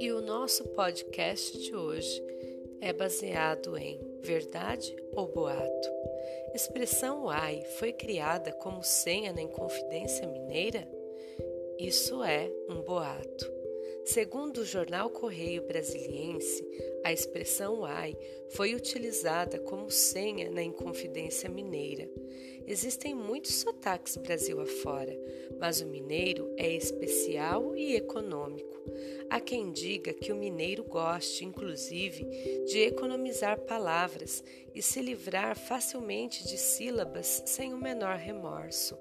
E o nosso podcast de hoje é baseado em verdade ou boato. Expressão uai foi criada como senha na Inconfidência Mineira? Isso é um boato. Segundo o jornal Correio Brasiliense, a expressão "ai" foi utilizada como senha na Inconfidência Mineira. Existem muitos sotaques Brasil afora, mas o mineiro é especial e econômico. Há quem diga que o mineiro goste, inclusive, de economizar palavras e se livrar facilmente de sílabas sem o menor remorso.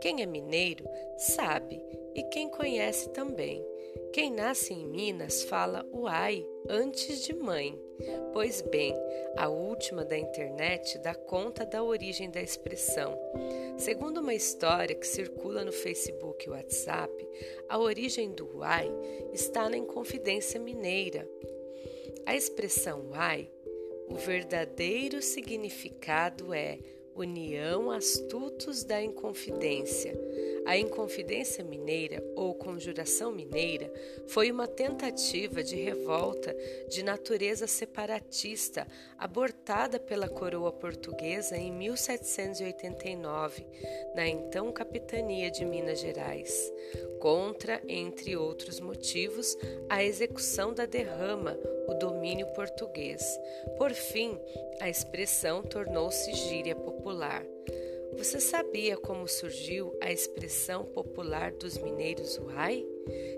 Quem é mineiro sabe, e quem conhece também. Quem nasce em Minas fala uai antes de mãe. Pois bem, a última da internet dá conta da origem da expressão. Segundo uma história que circula no Facebook e WhatsApp, a origem do uai está na Inconfidência Mineira. A expressão uai, o verdadeiro significado é União Astutos da Inconfidência. A Inconfidência Mineira, ou Conjuração Mineira, foi uma tentativa de revolta de natureza separatista abortada pela coroa portuguesa em 1789, na então capitania de Minas Gerais, contra, entre outros motivos, a execução da derrama, o domínio português. Por fim, a expressão tornou-se gíria popular. Você sabia como surgiu a expressão popular dos mineiros uai?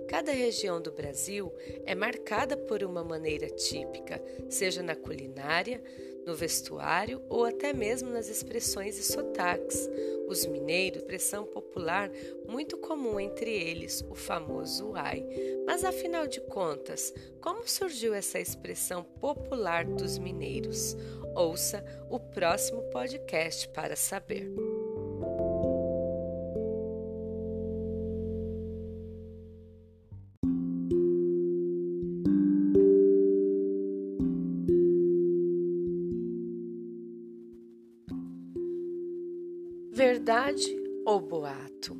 Cada região do Brasil é marcada por uma maneira típica, seja na culinária, no vestuário ou até mesmo nas expressões e sotaques. Os mineiros, expressão popular muito comum entre eles, o famoso uai. Mas afinal de contas, como surgiu essa expressão popular dos mineiros? Ouça o próximo podcast para saber. Verdade ou boato?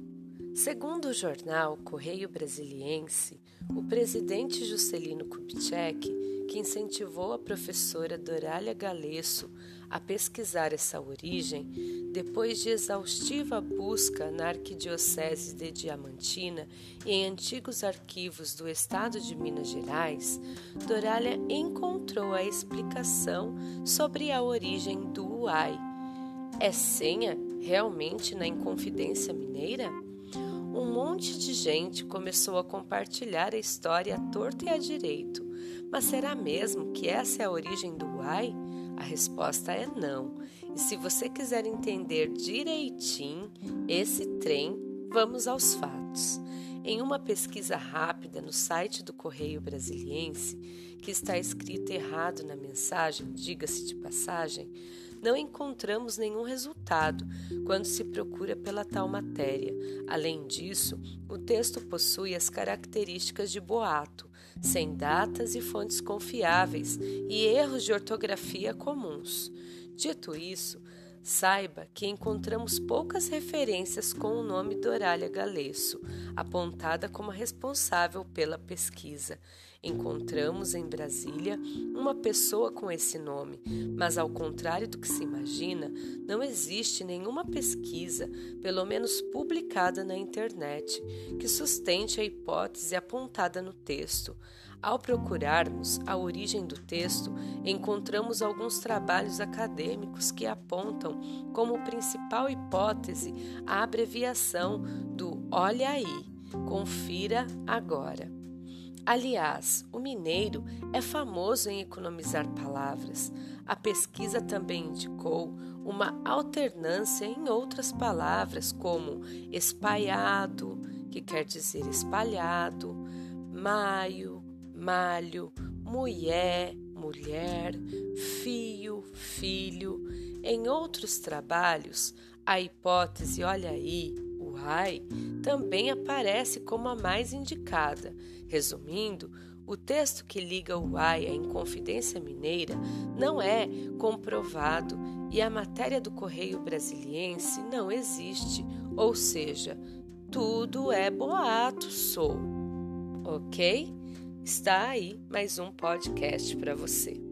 Segundo o jornal Correio Brasiliense, o presidente Juscelino Kubitschek, que incentivou a professora Dorália Galesso a pesquisar essa origem, depois de exaustiva busca na Arquidiocese de Diamantina e em antigos arquivos do estado de Minas Gerais, Dorália encontrou a explicação sobre a origem do Uai. É senha realmente na Inconfidência Mineira? Um monte de gente começou a compartilhar a história à torta e à direito. Mas será mesmo que essa é a origem do Uai? A resposta é não. E se você quiser entender direitinho esse trem, vamos aos fatos. Em uma pesquisa rápida no site do Correio Brasiliense, que está escrito errado na mensagem, diga-se de passagem, não encontramos nenhum resultado quando se procura pela tal matéria. Além disso, o texto possui as características de boato, sem datas e fontes confiáveis e erros de ortografia comuns. Dito isso, Saiba que encontramos poucas referências com o nome Dorália Galesso, apontada como responsável pela pesquisa. Encontramos em Brasília uma pessoa com esse nome, mas ao contrário do que se imagina, não existe nenhuma pesquisa, pelo menos publicada na internet, que sustente a hipótese apontada no texto. Ao procurarmos a origem do texto, encontramos alguns trabalhos acadêmicos que apontam como principal hipótese a abreviação do Olha aí, confira agora. Aliás, o mineiro é famoso em economizar palavras. A pesquisa também indicou uma alternância em outras palavras, como espalhado, que quer dizer espalhado, maio, malho, mulher, mulher, fio, filho. Em outros trabalhos, a hipótese olha aí, também aparece como a mais indicada. Resumindo, o texto que liga o ai à Inconfidência Mineira não é comprovado e a matéria do Correio Brasiliense não existe, ou seja, tudo é boato, sou. Ok? Está aí mais um podcast para você.